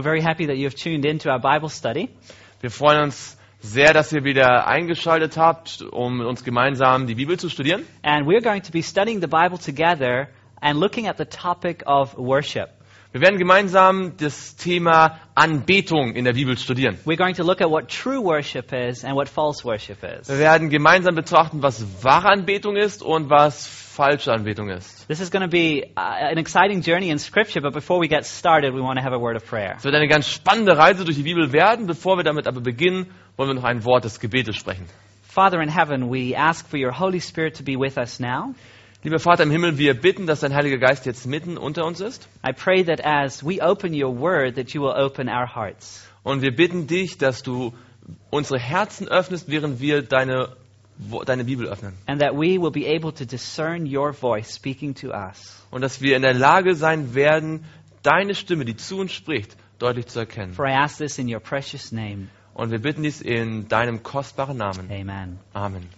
We're very happy that you have tuned into our Bible study. Wir freuen uns sehr, dass ihr wieder eingeschaltet habt, um mit uns gemeinsam die Bibel zu studieren. And we're going to be studying the Bible together and looking at the topic of worship. Wir werden gemeinsam das Thema Anbetung in der Bibel studieren. We're going to look at what true worship is and what false worship is. Wir werden gemeinsam betrachten, was wahre Anbetung ist und was falsche Anbetung ist. This is going to be uh, an exciting journey in Scripture, but before we get started, we want to have a word of prayer. Es wird eine ganz spannende Reise durch die Bibel werden. Bevor wir damit aber beginnen, wollen wir noch ein Wort des Gebetes sprechen. Father in heaven, we ask for your Holy Spirit to be with us now. Lieber Vater im Himmel, wir bitten, dass dein Heiliger Geist jetzt mitten unter uns ist. I pray that as we open your word, that you will open our hearts. Und wir bitten dich, dass du unsere Herzen öffnest, während wir deine, deine Bibel öffnen. And that we will be able to discern your voice speaking to us. Und dass wir in der Lage sein werden, deine Stimme, die zu uns spricht, deutlich zu erkennen. For I ask this in your precious name. Und wir bitten dies in deinem kostbaren Namen. Amen. Amen.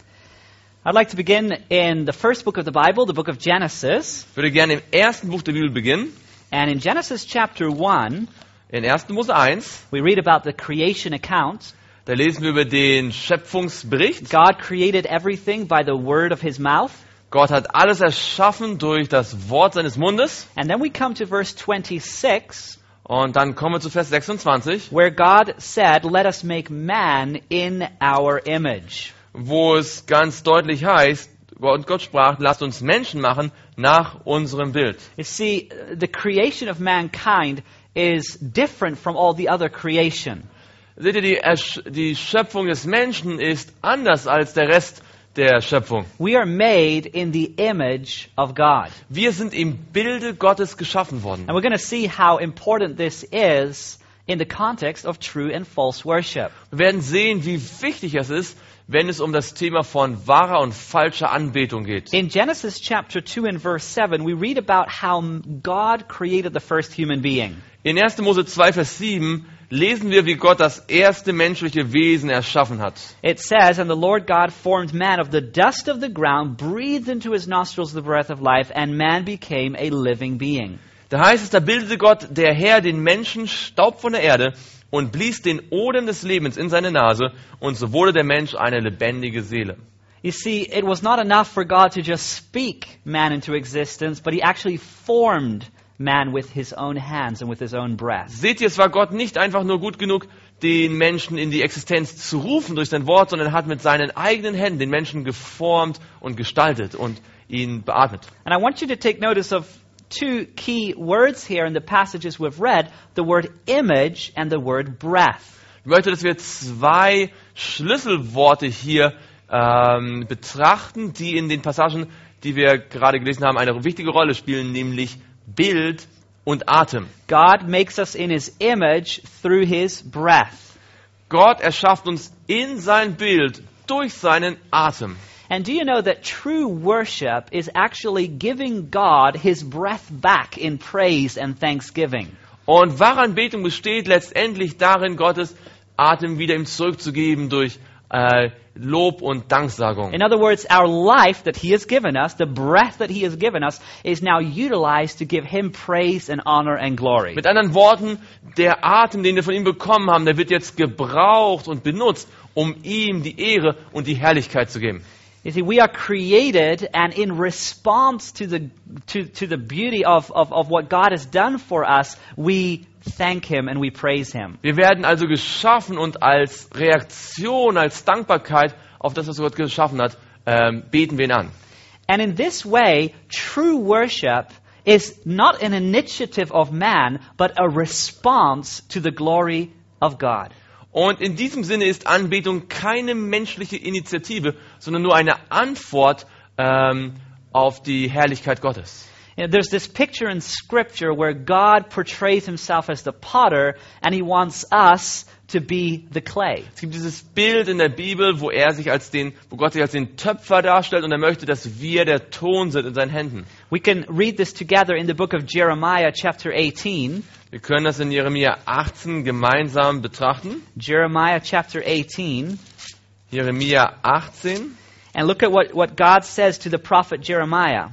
I'd like to begin in the first book of the Bible, the book of Genesis. Ich würde gerne im ersten Buch der Bibel beginnen. And in Genesis chapter 1, In 1. Mose 1. we read about the creation account. Da lesen wir über den Schöpfungsbericht. God created everything by the word of his mouth. Gott hat alles erschaffen durch das Wort seines Mundes. And then we come to verse 26, Und dann kommen wir zu Vers 26, where God said, Let us make man in our image. Wo es ganz deutlich heißt, und Gott sprach, lasst uns Menschen machen nach unserem Bild. You see, the creation of mankind is different from all the other creation. Seht ihr, die, Ersch die Schöpfung des Menschen ist anders als der Rest der Schöpfung. We are made in the image of God. Wir sind im Bilde Gottes geschaffen worden. And we're going to see how important this is in the context of true and false worship. Wir werden sehen, wie wichtig es ist, wenn es um das Thema von wahrer und falscher Anbetung geht. In Genesis chapter 2 and verse 7, we read about how God created the first human being. In 1. Mose 2, Vers 7 lesen wir, wie Gott das erste menschliche Wesen erschaffen hat. It says, And the Lord God formed man of the dust of the ground, breathed into his nostrils the breath of life, and man became a living being. Da heißt es, da bildete Gott, der Herr, den Menschen Staub von der Erde und blies den Odem des Lebens in seine Nase und so wurde der Mensch eine lebendige Seele. You see, it was not enough for God to just speak man into existence, but he actually formed man with his own hands and with his own breath. Seht ihr, es war Gott nicht einfach nur gut genug, den Menschen in die Existenz zu rufen durch sein Wort, sondern er hat mit seinen eigenen Händen den Menschen geformt und gestaltet und ihn beatmet. And I want you to take notice of two key words here in the passages we've read the word image and the word breath. Ich möchte, dass wir zwei Schlüsselworte hier ähm, betrachten, die in den Passagen, die wir gerade gelesen haben, eine wichtige Rolle spielen, nämlich Bild und Atem. God makes us in his image through his breath. Gott erschafft uns in sein Bild durch seinen Atem. And do you know that true worship is actually giving God his breath back in praise and thanksgiving? Und wahre Anbetung besteht letztendlich darin, Gottes Atem wieder ihm zurückzugeben durch äh, Lob und Danksagung. In other words, our life that he has given us, the breath that he has given us, is now utilized to give him praise and honor and glory. Mit anderen Worten, der Atem, den wir von ihm bekommen haben, der wird jetzt gebraucht und benutzt, um ihm die Ehre und die Herrlichkeit zu geben. You see, we are created, and in response to the, to, to the beauty of, of, of what God has done for us, we thank Him and we praise Him. Wir werden also geschaffen und als Reaktion, als Dankbarkeit auf das, was Gott geschaffen hat, ähm, beten wir ihn an. And in this way, true worship is not an initiative of man, but a response to the glory of God. Und in diesem Sinne ist Anbetung keine menschliche Initiative, sondern nur eine Antwort ähm, auf die Herrlichkeit Gottes. You know, there's this picture in Scripture where God portrays Himself as the potter, and He wants us to be the clay. Es gibt dieses Bild in der Bibel, wo er sich als den, wo Gott sich als den Töpfer darstellt und er möchte, dass wir der Ton sind in seinen Händen. We can read this together in the book of Jeremiah, chapter 18. Wir können das in Jeremia 18 gemeinsam betrachten. Jeremiah, chapter 18. Jeremia 18. And look at what, what God says to the prophet Jeremiah,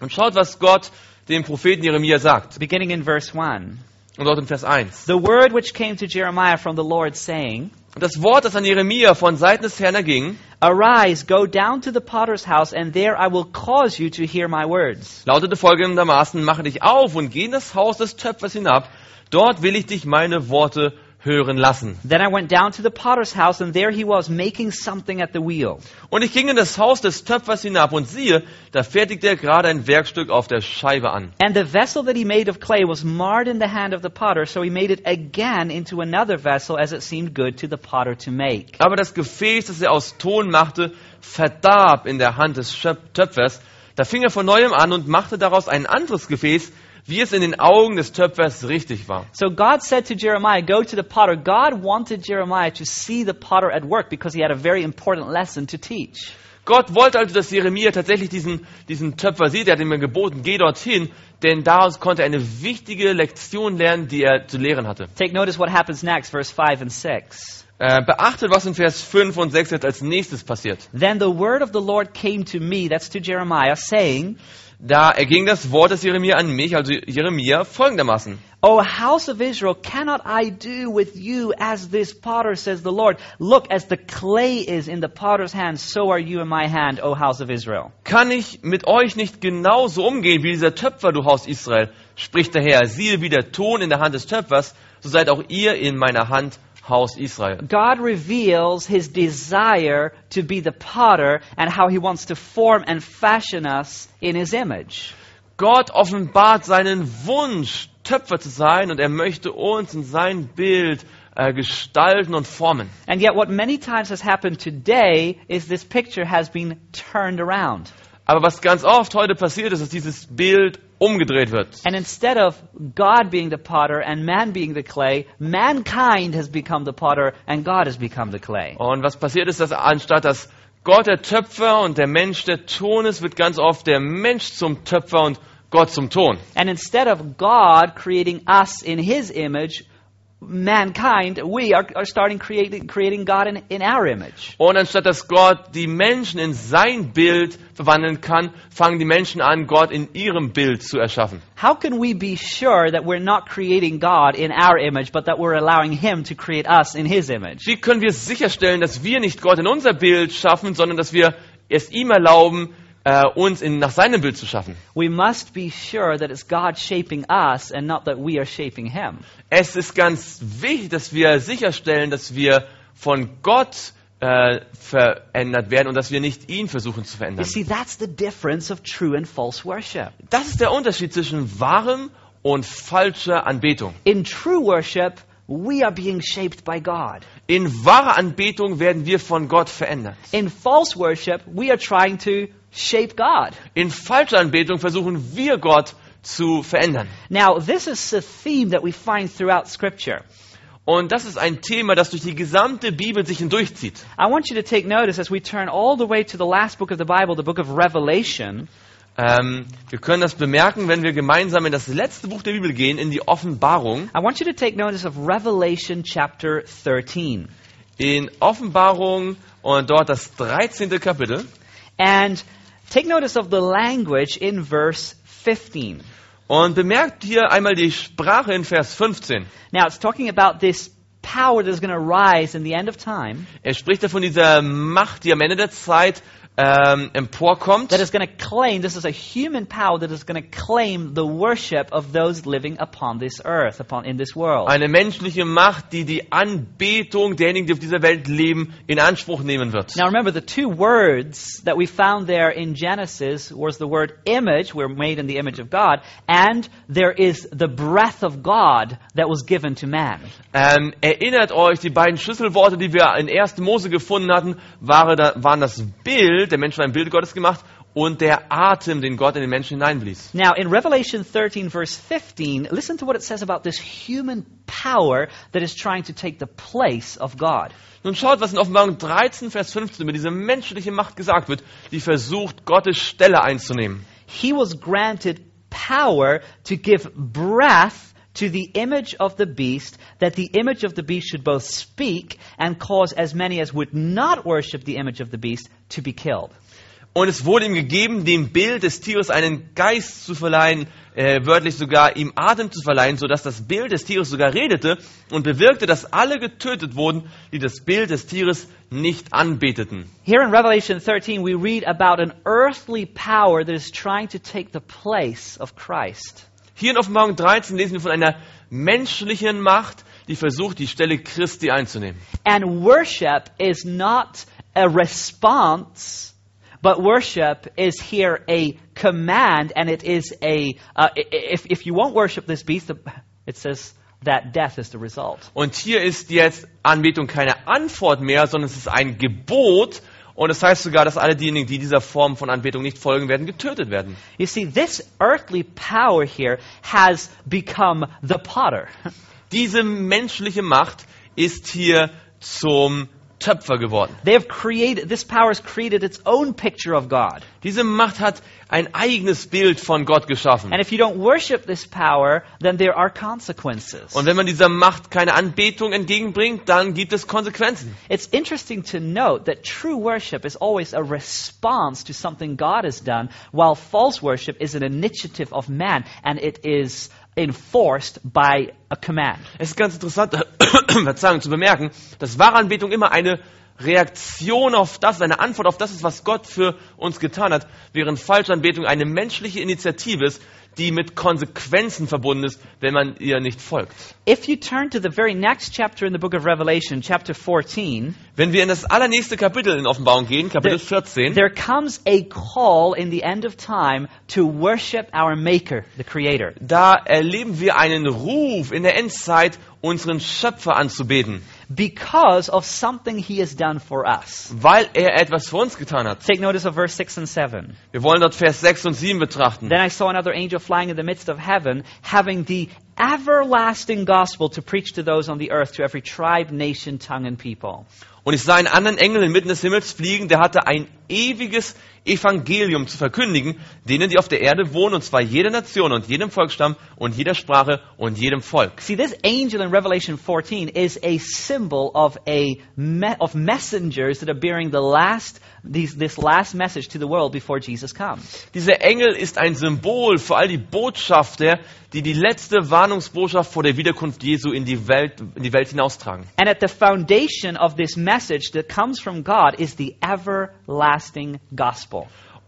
Und schaut, was Gott dem Propheten Jeremia sagt. beginning in verse 1. Und dort im Vers 1. The word which came to Jeremiah from the Lord, saying, das Wort, das an Jeremia von Seiten des Herrn erging, Arise, go down to the potter's house, and there I will cause you to hear my words. lautete folgendermaßen, mache dich auf und geh in das Haus des Töpfers hinab, dort will ich dich meine Worte hören lassen. Then I went down to the potter's house, and there he was making something at the wheel. Und ich ging in das Haus des Töpfers hinab und siehe, da fertigte er gerade ein Werkstück auf der Scheibe an. And the vessel that he made of clay was marred in the hand of the potter, so he made it again into another vessel as it seemed good to the potter to make. Aber das Gefäß, das er aus Ton machte, verdarb in der Hand des Töpfers. Da fing er von neuem an und machte daraus ein anderes Gefäß, wie es in den Augen des Töpfers richtig war. So God said to Jeremiah, Go to the potter. God wanted Jeremiah to see the potter at work because he had a very important lesson to teach. Gott wollte also, dass Jeremia tatsächlich diesen, diesen Töpfer sieht. Er hat ihm geboten, geh dorthin, denn daraus konnte er eine wichtige Lektion lernen, die er zu lehren hatte. Take notice what happens next, verse 5 and 6. Äh, beachtet, was in Vers 5 und 6 jetzt als nächstes passiert. Then the word of the Lord came to me, that's to Jeremiah, saying, Da erging das Wort des Jeremia an mich, also Jeremia, folgendermaßen. O house of Israel, cannot I do with you as this potter, says the Lord? Look, as the clay is in the potter's hand, so are you in my hand, O house of Israel. Kann ich mit euch nicht genauso umgehen wie dieser Töpfer, du Haus Israel? Spricht der Herr, siehe wie der Ton in der Hand des Töpfers, so seid auch ihr in meiner Hand, Haus Israel. God reveals his desire to be the potter and how he wants to form and fashion us in his image. Gott offenbart seinen Wunsch, Töpfer zu sein, und er möchte uns in sein Bild äh, gestalten und formen. And yet, what many times has happened today is this picture has been turned around. Aber was ganz oft heute passiert ist, dass dieses Bild umgedreht wird. And instead of God being the potter and man being the clay, mankind has become the potter and God has become the clay. Und was passiert ist, dass anstatt dass Gott der Töpfer und der Mensch der Ton ist, wird ganz oft der Mensch zum Töpfer und Gott zum Ton. And instead of God creating us in his image, mankind, we are, are starting creating, creating God in, in our image. Und anstatt dass Gott die Menschen in sein Bild verwandeln kann, fangen die Menschen an, Gott in ihrem Bild zu erschaffen. How can we be sure that we're not creating God in our image, but that we're allowing him to create us in his image? Wie können wir sicherstellen, dass wir nicht Gott in unser Bild schaffen, sondern dass wir es ihm erlauben, äh, uns in, nach seinem Bild zu schaffen? We must be sure that it's God shaping us and not that we are shaping him. Es ist ganz wichtig, dass wir sicherstellen, dass wir von Gott äh, verändert werden und dass wir nicht ihn versuchen zu You verändern. see, that's the difference of true and false worship. Das ist der Unterschied zwischen wahrem und falscher Anbetung. In true worship, we are being shaped by God. In wahrer Anbetung werden wir von Gott verändert. In false worship, we are trying to shape God. In falscher Anbetung versuchen wir Gott zu verändern. Now, this is a theme that we find throughout Scripture. Und das ist ein Thema, das durch die gesamte Bibel sich hindurchzieht. I want you to take notice as we turn all the way to the last book of the Bible, the book of Revelation. Ähm, wir können das bemerken, wenn wir gemeinsam in das letzte Buch der Bibel gehen, in die Offenbarung. I want you to take notice of Revelation chapter 13. In Offenbarung und dort das 13. Kapitel. And take notice of the language in verse 15. Und bemerkt hier einmal die Sprache in Vers 15. Now, it's talking about this power that is going to rise in the end of time Er spricht da von dieser Macht, die am Ende der Zeit ähm, emporkommt. that is going to claim, this is a human power that is going to claim the worship of those living upon this earth, upon in this world. Eine menschliche Macht, die die Anbetung derjenigen, die auf dieser Welt leben, in Anspruch nehmen wird. Now remember, the two words that we found there in Genesis was the word image, we're made in the image of God, and there is the breath of God that was given to man. Ähm, erinnert euch, die beiden Schlüsselworte, die wir in 1. Mose gefunden hatten, waren, da, waren das Bild, der Mensch war ein Bild Gottes gemacht, und der Atem, den Gott in den Menschen hineinblies. Now, in Revelation 13, verse 15, listen to what it says about this human power that is trying to take the place of God. Nun schaut, was in Offenbarung 13, Vers 15 über diese menschliche Macht gesagt wird, die versucht, Gottes Stelle einzunehmen. He was granted power to give breath to the image of the beast, that the image of the beast should both speak and cause as many as would not worship the image of the beast to be killed. Und es wurde ihm gegeben, dem Bild des Tieres einen Geist zu verleihen, äh, wörtlich sogar ihm Atem zu verleihen, sodass das Bild des Tieres sogar redete und bewirkte, dass alle getötet wurden, die das Bild des Tieres nicht anbeteten. Here in Revelation 13, we read about an earthly power that is trying to take the place of Christ. Hier in Offenbarung 13 lesen wir von einer menschlichen Macht, die versucht, die Stelle Christi einzunehmen. And worship is not a response, but worship is here a command, and it is a, uh, if, if you won't worship this beast, it says that death is the result. Und hier ist jetzt Anbetung keine Antwort mehr, sondern es ist ein Gebot. Und es heißt sogar, dass alle diejenigen, die dieser Form von Anbetung nicht folgen werden, getötet werden. You see, this earthly power here has become the potter. Diese menschliche Macht ist hier zum Töpfer geworden. They have created, this power has created its own picture of God. Diese Macht hat ein eigenes Bild von Gott geschaffen. And if you don't worship this power, then there are consequences. Und wenn man dieser Macht keine Anbetung entgegenbringt, dann gibt es Konsequenzen. It's interesting to note that true worship is always a response to something God has done, while false worship is an initiative of man and it is enforced by a command. Es ist ganz interessant, Verzeihung, zu bemerken, dass wahre Anbetung immer eine Reaktion auf das, eine Antwort auf das ist, was Gott für uns getan hat, während Falschanbetung eine menschliche Initiative ist, die mit Konsequenzen verbunden ist, wenn man ihr nicht folgt. If you turn to the very next chapter in the book of Revelation, chapter 14, Wenn wir in das allernächste Kapitel in Offenbarung gehen, Kapitel there, 14, there comes a call in the end of time to worship our Maker, the Creator. da erleben wir einen Ruf in der Endzeit, unseren Schöpfer anzubeten, Because of something He has done for us. weil er etwas für uns getan hat. Take notice of verse 6 and 7. Wir wollen dort Vers 6 und 7 betrachten. Then I saw another angel flying in the midst of heaven, having the everlasting gospel to preach to those on the earth, to every tribe, nation, tongue, and people. Und ich sah einen anderen Engel inmitten des Himmels fliegen, der hatte ein ewiges Evangelium zu verkündigen, denen, die auf der Erde wohnen, und zwar jeder Nation und jedem Volksstamm und jeder Sprache und jedem Volk. See, this angel in Revelation 14 is a symbol of a me- of messengers that are bearing the last these, this last message to the world before Jesus comes. Dieser Engel ist ein Symbol für all die Botschafter, die die letzte Warnungsbotschaft vor der Wiederkunft Jesu in die Welt, in die Welt hinaustragen. And at the foundation of this message that comes from God is the everlasting gospel.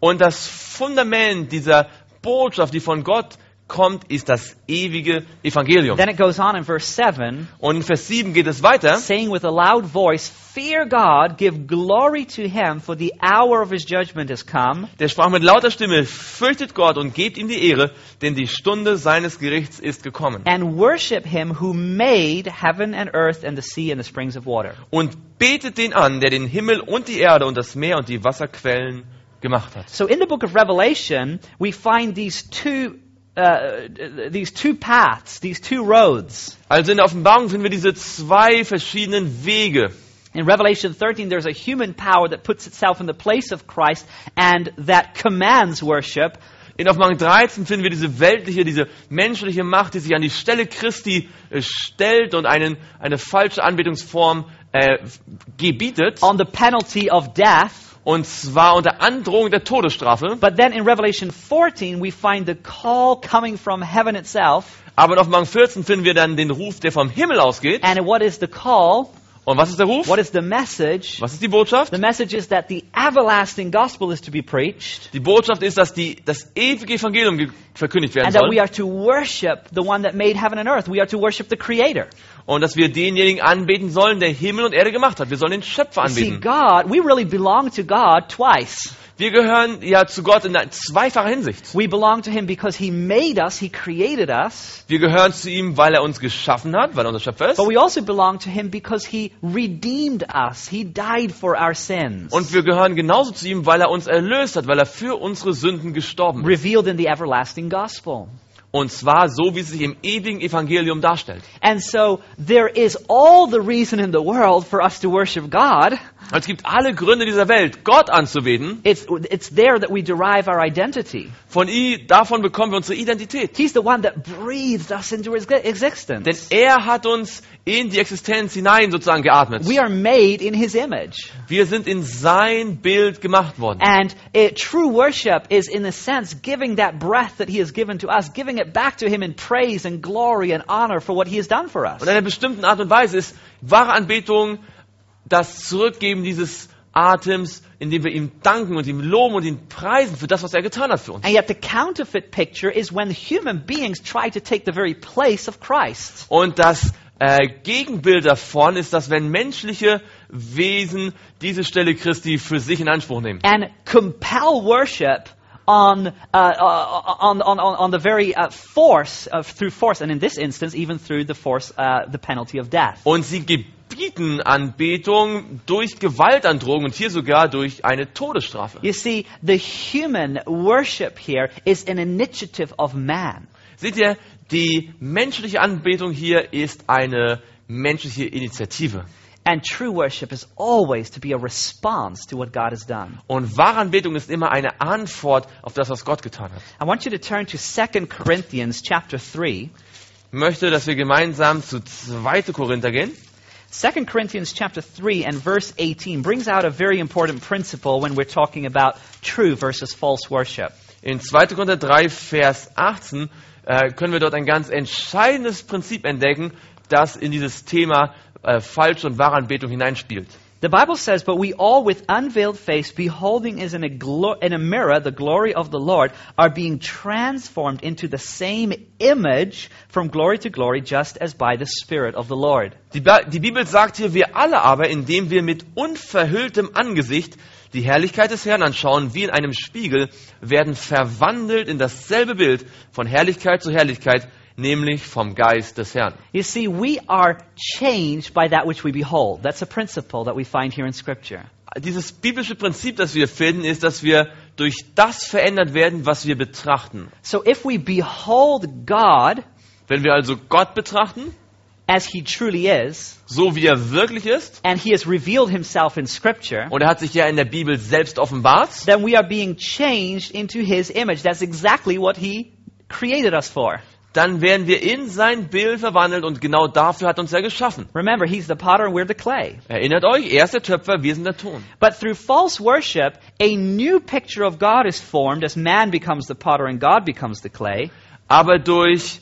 Und das Fundament dieser Botschaft, die von Gott kommt, ist das ewige Evangelium. Then it goes on in verse 7 Und in Vers 7 geht es weiter. saying with a loud voice, Fear God, give glory to him, for the hour of his judgment has come. Der sprach mit lauter Stimme, fürchtet Gott und gebt ihm die Ehre, denn die Stunde seines Gerichts ist gekommen. And worship him who made heaven and earth and the sea and the springs of water. Und betet den an, der den Himmel und die Erde und das Meer und die Wasserquellen gemacht hat. So in the book of Revelation, we find these two, uh, these two paths, these two roads. Also in der Offenbarung finden wir diese zwei verschiedenen Wege. In Revelation 13, there's a human power that puts itself in the place of Christ and that commands worship. In Offenbarung 13 finden wir diese weltliche, diese menschliche Macht, die sich an die Stelle Christi äh, stellt und einen, eine falsche Anbetungsform äh, gebietet. on the penalty of death. Und zwar unter Androhung der Todesstrafe. But then in Revelation 14, we find the call coming from heaven itself. Aber in Offenbarung 14 finden wir dann den Ruf, der vom Himmel ausgeht. And what is the call? Und was ist der Ruf? What is the message? Was ist die Botschaft? The message is that the everlasting gospel is to be preached Die Botschaft ist, dass die, das ewige Evangelium ge- verkündigt werden and that we soll. are to worship the one that made heaven and earth. We are to worship the Creator. Und dass wir denjenigen anbeten sollen, der Himmel und Erde gemacht hat. Wir sollen den Schöpfer You see, anbeten. God, we really belong to God twice. Wir gehören ja zu Gott in zweifacher Hinsicht. We belong to Him because He made us, He created us. Wir gehören zu ihm, weil er uns geschaffen hat, weil er unser Schöpfer ist. But we also belong to Him because He redeemed us. He died for our sins. Und wir gehören genauso zu ihm, weil er uns erlöst hat, weil er für unsere Sünden gestorben ist. revealed in the everlasting gospel. Und zwar so, wie es sich im ewigen Evangelium darstellt. And so there is all the reason in the world for us to worship God. Und es gibt alle Gründe dieser Welt, Gott anzubeten. It's, it's there that we derive our identity. Von ihm, davon bekommen wir unsere Identität. He's the one that breathed us into his existence. Denn er hat uns in die Existenz hinein sozusagen geatmet. We are made in his image. Wir sind in sein Bild gemacht worden. And it, true worship is, in a sense, giving that breath that he has given to us, giving it back to him in praise and glory and honor for what he has done for us. Und in einer bestimmten Art und Weise ist wahre Anbetung das Zurückgeben dieses Atems, indem wir ihm danken und ihm loben und ihn preisen für das, was er getan hat für uns. And yet the counterfeit picture is when human beings try to take the very place of Christ. Und das äh, Gegenbild davon ist, dass wenn menschliche Wesen diese Stelle Christi für sich in Anspruch nehmen and compel worship on, uh, uh, on, on, on, the very uh, force of, through force, and in this instance, even through the force, uh, the penalty of death. und sie gebieten Anbetung durch Gewaltandrohung und hier sogar durch eine Todesstrafe. You see, the human worship here is an initiative of man. Seht ihr, die menschliche Anbetung hier ist eine menschliche Initiative. And true worship is always to be a response to what God has done. Und wahre Anbetung ist immer eine Antwort auf das, was Gott getan hat. I want you to turn to 2 Corinthians chapter 3. Ich möchte, dass wir gemeinsam zu 2. Korinther gehen. 2 Corinthians chapter 3 and verse 18 brings out a very important principle when we're talking about true versus false worship. In 2. Korinther 3, Vers 18 äh, können wir dort ein ganz entscheidendes Prinzip entdecken, das in dieses Thema äh, falsche und wahre Anbetung hineinspielt. The Bible says, But we all with unveiled face, beholding as in a, glo- in a mirror the glory of the Lord, are being transformed into the same image from glory to glory, just as by the Spirit of the Lord. Die, Ba- die Bibel sagt hier, wir alle aber, indem wir mit unverhülltem Angesicht die Herrlichkeit des Herrn anschauen, wie in einem Spiegel, werden verwandelt in dasselbe Bild von Herrlichkeit zu Herrlichkeit, nämlich vom Geist des Herrn. You see, we are changed by that which we behold. That's a principle that we find here in Scripture. Dieses biblische Prinzip, das wir finden, ist, dass wir durch das verändert werden, was wir betrachten. So if we behold God Wenn wir also Gott betrachten, as He truly is, so wie er wirklich ist, and He has revealed Himself in Scripture, und er hat sich ja in der Bibel selbst offenbart, then we are being changed into His image. That's exactly what He created us for. Dann werden wir in sein Bild verwandelt und genau dafür hat uns er geschaffen. Remember, He's the potter and we're the clay. Erinnert euch, er ist der Töpfer, wir sind der Ton. But through false worship, a new picture of God is formed as man becomes the potter and God becomes the clay. Aber durch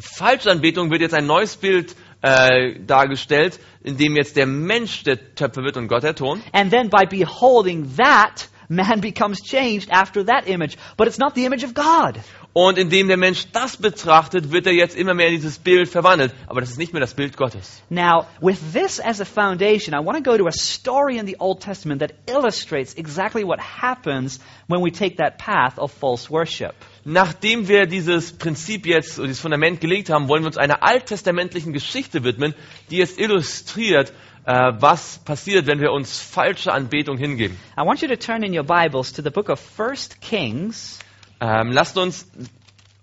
Falschanbetung wird jetzt ein neues Bild äh, dargestellt, in dem jetzt der Mensch der Töpfer wird und Gott der Ton. And then by beholding that, man becomes changed after that image. But it's not the image of God. Und indem der Mensch das betrachtet, wird er jetzt immer mehr in dieses Bild verwandelt. Aber das ist nicht mehr das Bild Gottes. Now, with this as a foundation, I want to go to a story in the Old Testament that illustrates exactly what happens when we take that path of false worship. Nachdem wir dieses Prinzip jetzt, dieses Fundament gelegt haben, wollen wir uns einer alttestamentlichen Geschichte widmen, die jetzt illustriert, äh, was passiert, wenn wir uns falsche Anbetung hingeben. I want you to turn in your Bibles to the book of 1 Kings. Ähm, lasst uns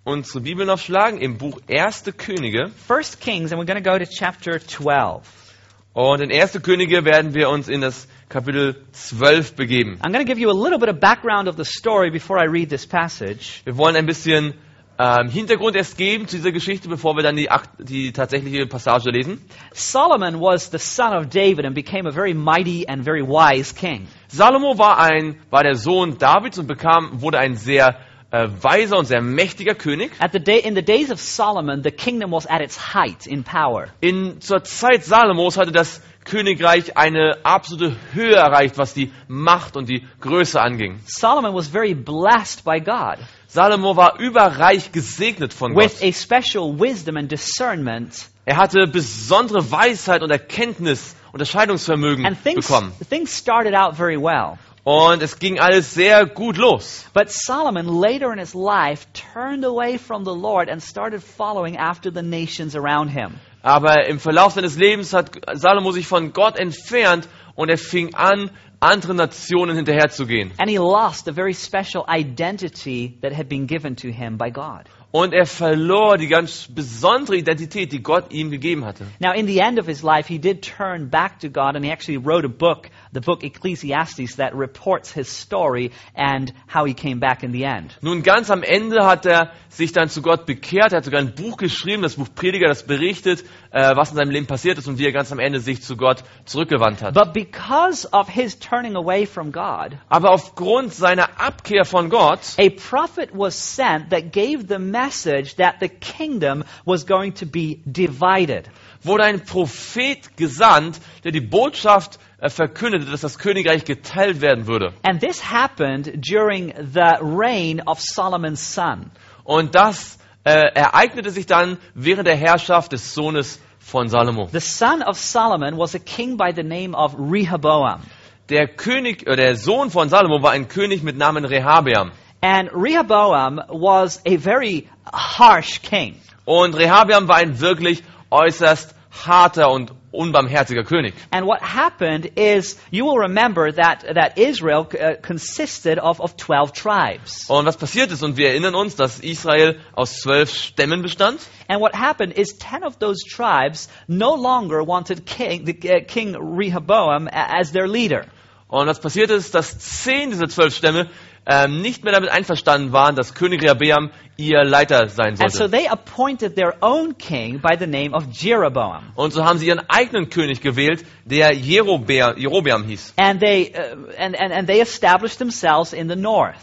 unsere Bibeln aufschlagen im Buch 1. Könige. 1 Kings, and we're going to go to chapter 12. Und in 1. Könige werden wir uns in das Kapitel 12 begeben. I'm going to give you a little bit of background of the story before I read this passage. Wir wollen ein bisschen ähm, Hintergrund erst geben zu dieser Geschichte, bevor wir dann die, die tatsächliche Passage lesen. Solomon was the son of David and became a very mighty and very wise king. Salomo war, ein, war der Sohn Davids und bekam, wurde ein sehr weiser und sehr mächtiger König. At the day, in the days of Solomon, the kingdom was at its height in power. In, zur Zeit Salomos hatte das Königreich eine absolute Höhe erreicht, was die Macht und die Größe anging. Solomon was very blessed by God Salomo war überreich gesegnet von with Gott. a special wisdom and discernment. Er hatte besondere Weisheit und Erkenntnis, Unterscheidungsvermögen And things, bekommen. things started out very well. Und es ging alles sehr gut los. But Solomon, later in his life, turned away from the Lord and started following after the nations around him. Aber im Verlauf seines Lebens hat Salomo sich von Gott entfernt und er fing an, anderen Nationen hinterherzugehen. And he lost a very special identity that had been given to him by God. Und er verlor die ganz besondere Identität, die Gott ihm gegeben hatte. Now, in the end of his life, he did turn back to God and he actually wrote a book, the book Ecclesiastes, that reports his story and how he came back in the end. Nun ganz am Ende hat er sich dann zu Gott bekehrt, er hat sogar ein Buch geschrieben, das Buch Prediger, das berichtet, äh, was in seinem Leben passiert ist und wie er ganz am Ende sich zu Gott zurückgewandt hat. But because of his turning away from God, Aber aufgrund seiner Abkehr von Gott a prophet was sent that gave the message that the kingdom was going to be divided. wurde ein Prophet gesandt, der die Botschaft äh, verkündete, dass das Königreich geteilt werden würde. And this happened during the reign of Solomon's son. Und das äh, ereignete sich dann während der Herrschaft des Sohnes von Salomo. The son of Solomon was a king by the name of Rehoboam. Der König, äh, der Sohn von Salomo war ein König mit Namen Rehabeam. And Rehoboam was a very harsh king. Und Rehabeam war ein wirklich äußerst harter und unbarmherziger König. And what happened is, you will remember that, that Israel uh, consisted of, of 12 tribes. Und was passiert ist, und wir erinnern uns, dass Israel aus zwölf Stämmen bestand. And what happened is 10 of those tribes no longer wanted king, the, uh, King Rehoboam as their leader. Und was passiert ist, dass zehn dieser zwölf Stämme ähm, nicht mehr damit einverstanden waren, dass König Rehabeam ihr Leiter sein And so sollte. they appointed their own king by the name of Jeroboam. Und so haben sie ihren eigenen König gewählt, der Jerobeam, Jerobeam hieß. And they, uh, and, and, and they established themselves in the north.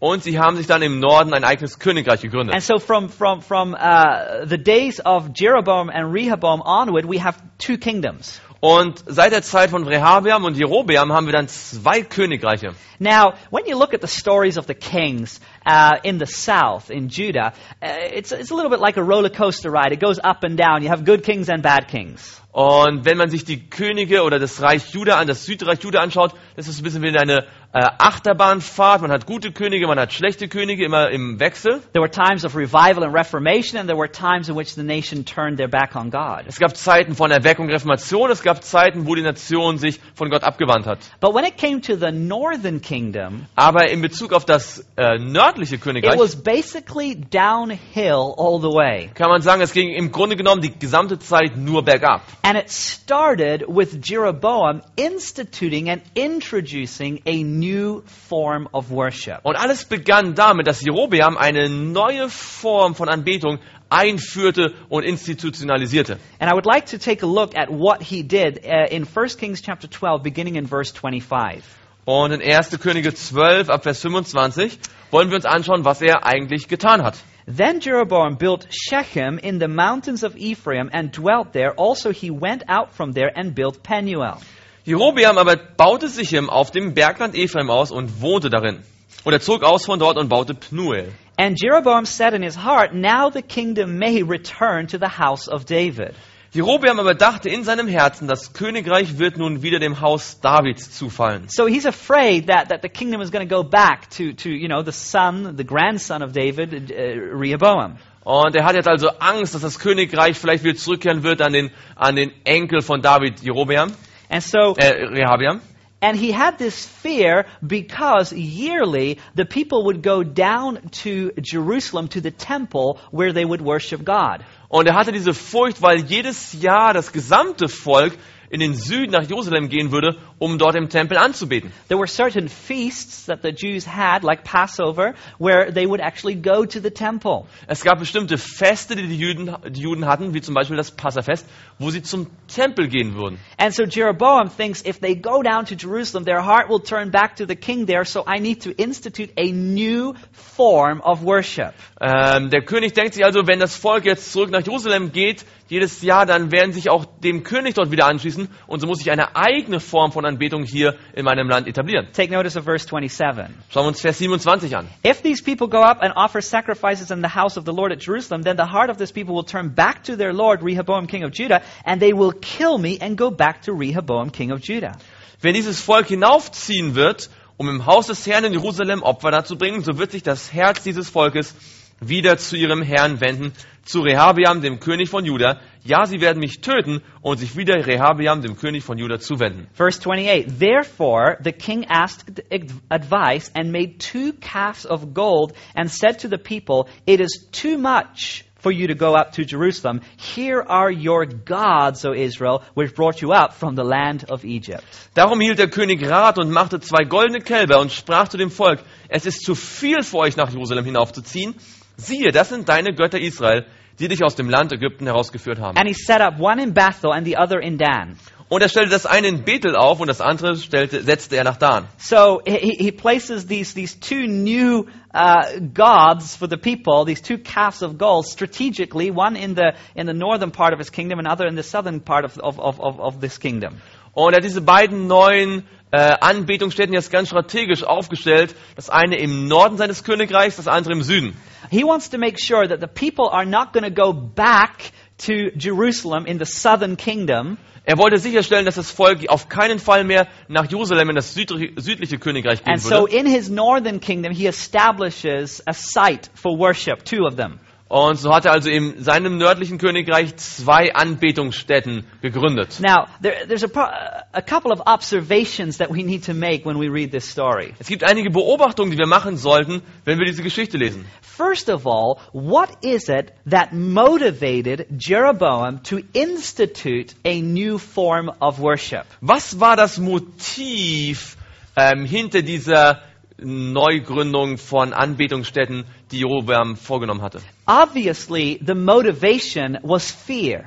Und sie haben sich dann im Norden ein eigenes Königreich gegründet. And so from, from, from uh, the days of Jeroboam and Rehoboam onward, we have two kingdoms. Und seit der Zeit von Rehabeam und Jerobeam haben wir dann zwei Königreiche. Now, when you look at the stories of the kings uh, in the south, in Judah, uh, it's, it's a little bit like a roller coaster ride. It goes up and down. You have good kings and bad kings. Und wenn man sich die Könige oder das Reich Juda an, das Südreich Juda anschaut, das ist ein bisschen wie eine äh, Achterbahnfahrt. Man hat gute Könige, man hat schlechte Könige, immer im Wechsel. There were times of revival and reformation, and there were times in which the nation turned their back on God. Es gab Zeiten von Erweckung, Reformation, es gab Zeiten, wo die Nation sich von Gott abgewandt hat. But when it came to the northern kingdom, Aber in Bezug auf das äh, nördliche it Königreich was basically downhill all the way. kann man sagen, es ging im Grunde genommen die gesamte Zeit nur bergab. And it started with Jeroboam instituting and introducing a new form of worship. Und alles begann damit, dass Jerobeam eine neue Form von Anbetung einführte und institutionalisierte. And I would like to take a look at what he did uh, in 1 Kings chapter 12 beginning in verse 25. Und in 1. Könige 12 ab Vers 25 wollen wir uns anschauen, was er eigentlich getan hat. Then Jeroboam built Shechem in the mountains of Ephraim and dwelt there. Also he went out from there and built Penuel. Jerobeam aber baute Sichem auf dem Bergland Ephraim aus und wohnte darin. Und er zog aus von dort und baute Pnuel. And Jeroboam said in his heart, Now the kingdom may return to the house of David. Jerobeam aber dachte in seinem Herzen, das Königreich wird nun wieder dem Haus Davids zufallen. So he's afraid that, that the kingdom is going to go back to, to, you know, the son, the grandson of David, uh, Rehoboam. Und er hat jetzt also Angst, dass das Königreich vielleicht wieder zurückkehren wird an den, an den Enkel von David, Jerobeam, And so, äh, Rehabeam. and he had this fear because yearly the people would go down to Jerusalem to the temple where they would worship God. Und er hatte diese Furcht, weil jedes Jahr das gesamte Volk in den Süden nach Jerusalem gehen würde, um dort im Tempel anzubeten. There were certain feasts that the Jews had, like Passover, where they would actually go to the temple. Es gab bestimmte Feste, die die Juden, die Juden hatten, wie zum Beispiel das Passafest, wo sie zum Tempel gehen würden. And so Jeroboam thinks if they go down to Jerusalem, their heart will turn back to the king there, so I need to institute a new form of worship. Ähm, der König denkt sich also, wenn das Volk jetzt zurück nach Jerusalem geht, jedes Jahr, dann werden sich auch dem König dort wieder anschließen und so muss ich eine eigene Form von Anbetung hier in meinem Land etablieren. Take notice of verse 27. Schauen wir uns Vers 27 an. If these people go up and offer sacrifices in the house of the Lord at Jerusalem, then the heart of this people will turn back to their Lord, Rehoboam, king of Judah, and they will kill me and go back to Rehoboam, king of Judah. Wenn dieses Volk hinaufziehen wird, um im Haus des Herrn in Jerusalem Opfer darzubringen, so wird sich das Herz dieses Volkes wieder zu ihrem Herrn wenden, zu Rehabiam, dem König von Juda. Ja, sie werden mich töten und sich wieder Rehabiam, dem König von Juda, zuwenden. Verse 28 Therefore the king asked ad- advice and made two calves of gold and said to the people, It is too much for you to go up to Jerusalem. Here are your gods, O Israel, which brought you up from the land of Egypt. Darum hielt der König Rat und machte zwei goldene Kälber und sprach zu dem Volk, es ist zu viel für euch nach Jerusalem hinaufzuziehen. Siehe, das sind deine Götter Israel, die dich aus dem Land Ägypten herausgeführt haben. And he set up one in Bethel and the other in Dan. Und er stellte das eine in Bethel auf und das andere stellte, setzte er nach Dan. So he, he places these, these two new uh, gods for the people, these two calves of gold, strategically, one in the, in the northern part of his kingdom, another in the southern part of, of, of, of, of this kingdom. Und er hat diese beiden neuen äh, Anbetungsstätten jetzt ganz strategisch aufgestellt. Das eine im Norden seines Königreichs, das andere im Süden. He wants to make sure that the people are not going to go back to Jerusalem in the southern kingdom, Er wollte sicherstellen, dass das Volk auf keinen Fall mehr nach Jerusalem in das südliche, Königreich gehen and so in his northern kingdom he establishes a site for worship, two of them. Und so hat er also in seinem nördlichen Königreich zwei Anbetungsstätten gegründet. Now, there, there's a, a couple of observations that we need to make when we read this story. Es gibt einige Beobachtungen, die wir machen sollten, wenn wir diese Geschichte lesen. First of all, what is it that motivated Jeroboam to institute a new form of worship? Was war das Motiv ähm, hinter dieser Neugründung von Anbetungsstätten, die Jerobeam vorgenommen hatte? Obviously, the motivation was fear.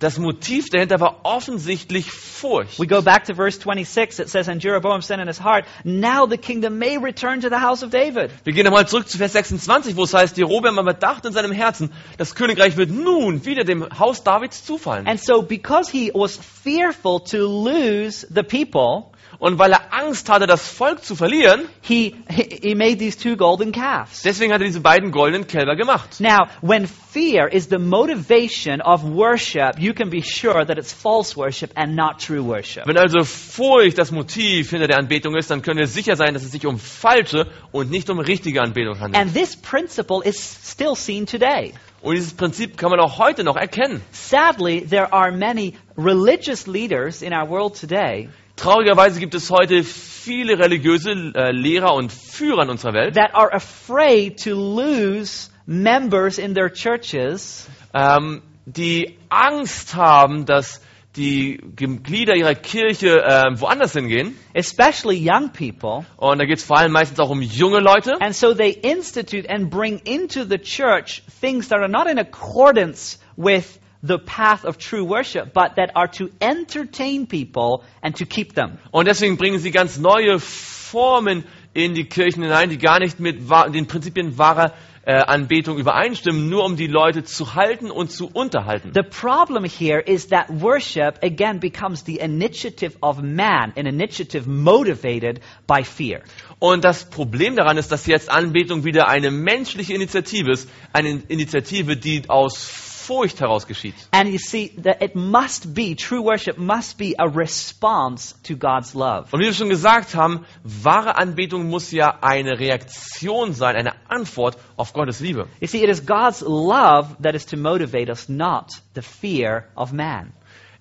Das Motiv dahinter war offensichtlich Furcht. We go back to verse 26. It says, And Jeroboam said in his heart, Now the kingdom may return to the house of David. Wir gehen nochmal zurück zu Vers 26, wo es heißt, Jerobeam aber dachte in seinem Herzen, das Königreich wird nun wieder dem Haus Davids zufallen. And so, because he was fearful to lose the people, Und weil er Angst hatte, das Volk zu verlieren, he, he made these two golden calves. deswegen hat er diese beiden goldenen Kälber gemacht. Now, when fear is the motivation of worship, you can be sure that it's false worship and not true worship. Wenn also Furcht das Motiv hinter der Anbetung ist, dann können wir sicher sein, dass es sich um falsche und nicht um richtige Anbetung handelt. And this principle is still seen today. Und dieses Prinzip kann man auch heute noch erkennen. Sadly, there are many religious leaders in our world today Traurigerweise gibt es heute viele religiöse äh, Lehrer und Führer in unserer Welt, that are afraid to lose members in their churches ähm, die Angst haben, dass die Glieder ihrer Kirche äh, woanders hingehen. especially young people. Und da geht es vor allem meistens auch um junge Leute. And so they institute and bring into the church things that are not in accordance with the path of true worship, but that are to entertain people and to keep them. Und deswegen bringen sie ganz neue Formen in die Kirchen hinein, die gar nicht mit den Prinzipien wahrer äh, Anbetung übereinstimmen, nur um die Leute zu halten und zu unterhalten. The problem here is that worship again becomes the initiative of man, an initiative motivated by fear. Und das Problem daran ist, dass jetzt Anbetung wieder eine menschliche Initiative ist, eine Initiative, die aus Furcht heraus geschieht. And you see that it must be, true worship must be a response to God's love. Und wie wir schon gesagt haben, wahre Anbetung muss ja eine Reaktion sein, eine Antwort auf Gottes Liebe. You see, it is God's love that is to motivate us, not the fear of man.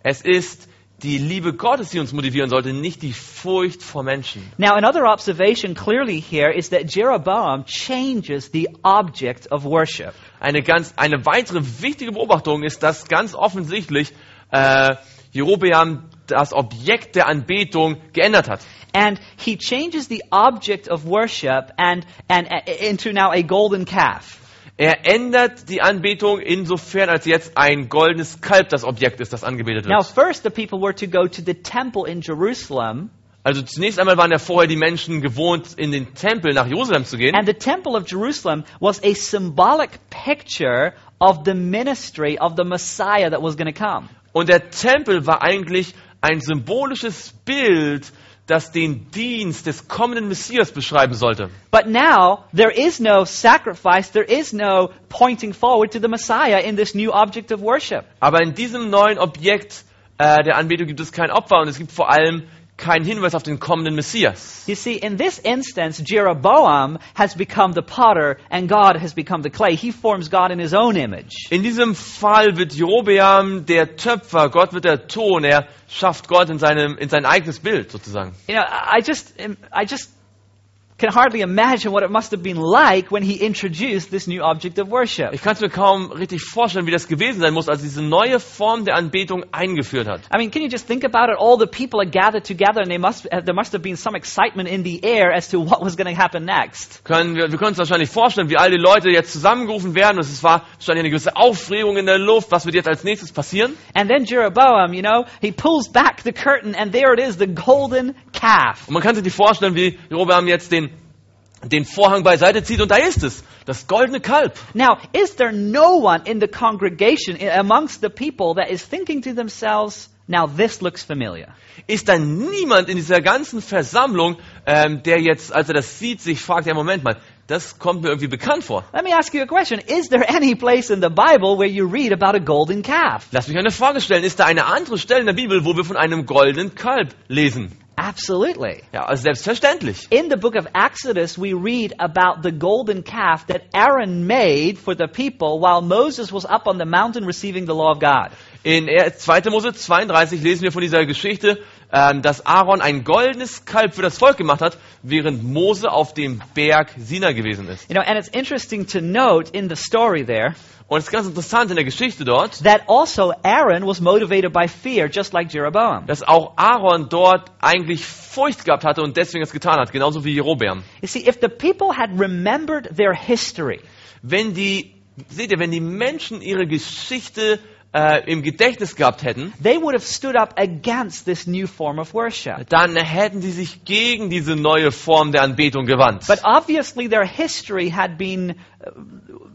Es ist die Liebe Gottes, die uns motivieren sollte, nicht die Furcht vor Menschen. Now, another observation clearly here is that Jeroboam changes the object of worship. Eine ganz, eine weitere wichtige Beobachtung ist, dass ganz offensichtlich äh, Jerobeam das Objekt der Anbetung geändert hat. And he changes the object of worship and, and uh, into now a golden calf. Er ändert die Anbetung insofern, als jetzt ein goldenes Kalb das Objekt ist, das angebetet Now, wird. first, the people were to go to the temple in Jerusalem, Also zunächst einmal waren ja vorher die Menschen gewohnt, in den Tempel nach Jerusalem zu gehen. and the temple of Jerusalem was a symbolic picture of the ministry of the Messiah that was going to come. Und der Tempel war eigentlich ein symbolisches Bild, das den Dienst des kommenden Messias beschreiben sollte. But now, there is no sacrifice, there is no pointing forward to the Messiah in this new object of worship. Aber in diesem neuen Objekt äh, der Anbetung gibt es kein Opfer und es gibt vor allem kein Hinweis auf den kommenden Messias. You see, in this instance, Jeroboam has become the potter and God has become the clay. He forms God in his own image. In diesem Fall wird Jerobeam der Töpfer, Gott wird der Ton, er schafft Gott in, seinem, in sein eigenes Bild sozusagen. You know, I I just, I just can hardly imagine what it must have been like when he introduced this new object of worship. Ich kann es mir kaum richtig vorstellen, wie das gewesen sein muss, als diese neue Form der Anbetung eingeführt hat. I mean, can you just think about it? All the people are gathered together, and they must, uh, there must have been some excitement in the air as to what was going to happen next. Können wir, wir können uns wahrscheinlich vorstellen, wie all die Leute jetzt zusammengerufen werden. Und es war wahrscheinlich eine gewisse Aufregung in der Luft. Was wird jetzt als nächstes passieren? And then Jeroboam, you know, he pulls back the curtain, and there it is, the golden calf. Und man kann sich nicht vorstellen, wie Jerobeam jetzt den, den Vorhang beiseite zieht und da ist es, das goldene Kalb. Now, is there no one in the congregation, amongst the people, that is thinking to themselves, now this looks familiar? Ist da niemand in dieser ganzen Versammlung, ähm, der jetzt, als er das sieht, sich fragt, ja Moment mal, das kommt mir irgendwie bekannt vor. Let me ask you a question. Is there any place in the Bible where you read about a golden calf? Lass mich eine Frage stellen, ist da eine andere Stelle in der Bibel, wo wir von einem goldenen Kalb lesen? Absolutely. Ja, also selbstverständlich. In the book of Exodus, we read about the golden calf that Aaron made for the people while Moses was up on the mountain receiving the law of God. In er- 2. Mose 32 lesen wir von dieser Geschichte, dass Aaron ein goldenes Kalb für das Volk gemacht hat, während Mose auf dem Berg Sina gewesen ist. You know, and it's interesting to note in the story there Und es ist ganz interessant in der Geschichte dort, that also Aaron was motivated by fear, just like Jeroboam. dass auch Aaron dort eigentlich Furcht gehabt hatte und deswegen es getan hat, genauso wie Jerobeam. You see, if the people had remembered their history, Wenn die, seht ihr, wenn die Menschen ihre Geschichte äh, im Gedächtnis gehabt hätten, they would have stood up against this new form of worship. dann hätten sie sich gegen diese neue Form der Anbetung gewandt. But obviously, their history had been uh,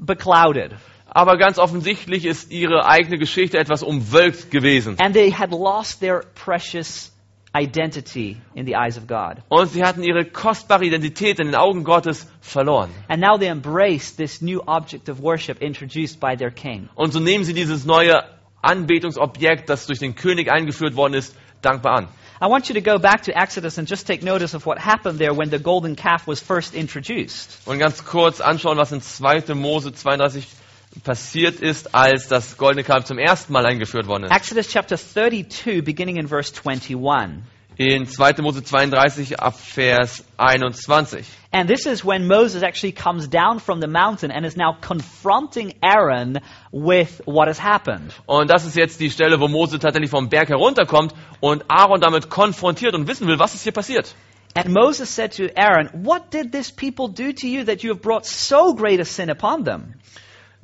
beclouded, Aber ganz offensichtlich ist ihre eigene Geschichte etwas umwölkt gewesen. and they had lost their precious identity in the eyes of God. Und sie hatten ihre kostbare Identität in den Augen Gottes verloren. And now they embrace this new object of worship introduced by their king. Und so nehmen sie dieses neue Anbetungsobjekt, das durch den König eingeführt worden ist, dankbar an. I want you to go back to Exodus and just take notice of what happened there when the golden calf was first introduced. Und ganz kurz anschauen, was in 2. Mose 32 passiert ist, als das goldene Kalb zum ersten Mal eingeführt worden ist. Exodus chapter 32, beginning in verse 21. In 2. Mose 32 ab Vers 21. And this is when Moses actually comes down from the mountain and is now confronting Aaron with what has happened. Und das ist jetzt die Stelle, wo Mose tatsächlich vom Berg herunterkommt und Aaron damit konfrontiert und wissen will, was ist hier passiert. And Moses said to Aaron, What did this people do to you that you have brought so great a sin upon them?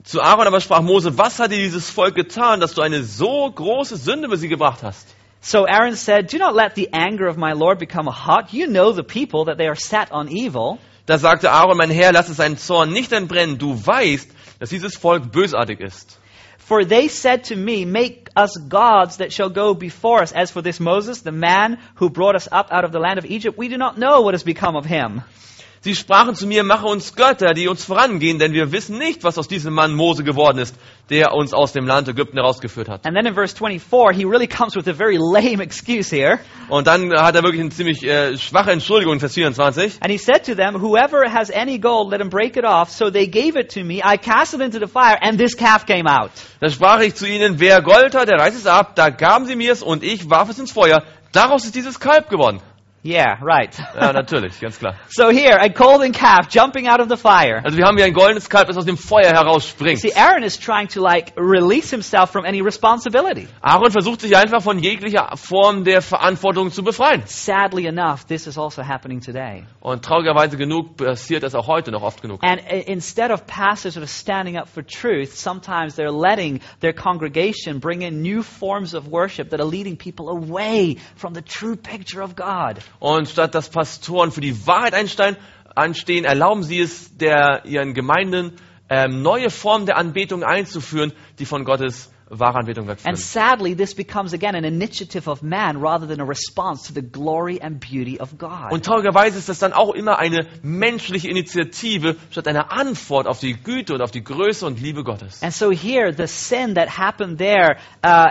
Zu Aaron aber sprach Mose, was hat dir dieses Volk getan, dass du eine so große Sünde über sie gebracht hast? So Aaron said, Do not let the anger of my Lord become hot. You know the people that they are set on evil. Da sagte Aaron, mein Herr, lass es seinen Zorn nicht entbrennen. Du weißt, dass dieses Volk bösartig ist. For they said to me, Make us gods that shall go before us. As for this Moses, the man who brought us up out of the land of Egypt, we do not know what has become of him. Sie sprachen zu mir, mache uns Götter, die uns vorangehen, denn wir wissen nicht, was aus diesem Mann Mose geworden ist, der uns aus dem Land Ägypten herausgeführt hat. And then in verse 24, he really comes with a very lame excuse here. Und dann hat er wirklich eine ziemlich äh, schwache Entschuldigung in Vers 24. And he said to them, Whoever has any gold, let him break it off. So they gave it to me. I cast it into the fire, and this calf came out. Da sprach ich zu ihnen, wer Gold hat, der reißt es ab. Da gaben sie mir es und ich warf es ins Feuer. Daraus ist dieses Kalb geworden. Yeah, right. Ja, natürlich, ganz klar. so here, a golden calf jumping out of the fire. Also wir haben hier ein goldenes Kalb, das aus dem Feuer herausspringt. See, Aaron is trying to like release himself from any responsibility. Aaron versucht sich einfach von jeglicher Form der Verantwortung zu befreien. Sadly enough, this is also happening today. Und traurigerweise genug passiert das auch heute noch oft genug. And instead of pastors sort of standing up for truth, sometimes they're letting their congregation bring in new forms of worship that are leading people away from the true picture of God. Und statt dass Pastoren für die Wahrheit einstein, anstehen, erlauben sie es der, ihren Gemeinden, ähm, neue Formen der Anbetung einzuführen, die von Gottes wahre Anbetung wegführen. And sadly, this becomes again an initiative of man rather than a response to the glory and beauty of God. Und traurigerweise ist das dann auch immer eine menschliche Initiative statt einer Antwort auf die Güte und auf die Größe und Liebe Gottes. And so here, the sin that happened there uh,